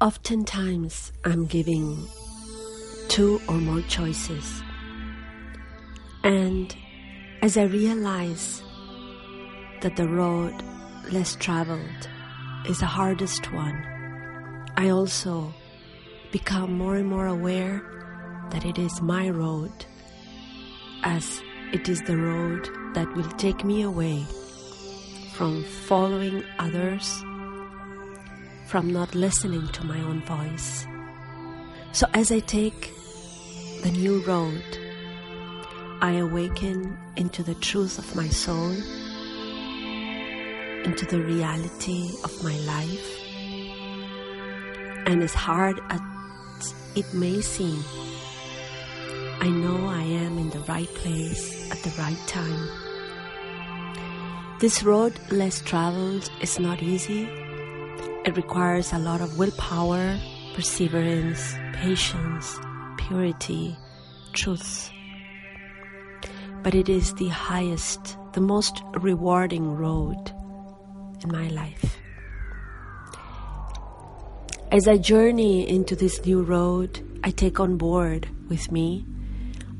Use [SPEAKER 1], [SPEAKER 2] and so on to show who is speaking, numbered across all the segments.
[SPEAKER 1] Oftentimes, I'm giving two or more choices. And as I realize that the road less traveled is the hardest one, I also become more and more aware that it is my road, as it is the road that will take me away from following others, from not listening to my own voice. So as I take the new road, I awaken into the truth of my soul, into the reality of my life. And as hard as it may seem, I know I am in the right place at the right time. This road less traveled is not easy. It requires a lot of willpower, perseverance, patience, purity, truth. But it is the highest, the most rewarding road in my life. As I journey into this new road, I take on board with me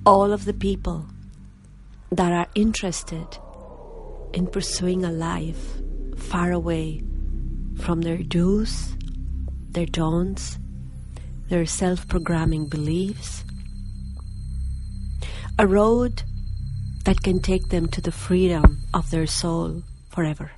[SPEAKER 1] all of the people that are interested in pursuing a life far away from their do's, their don'ts, their self programming beliefs. A road that can take them to the freedom of their soul forever.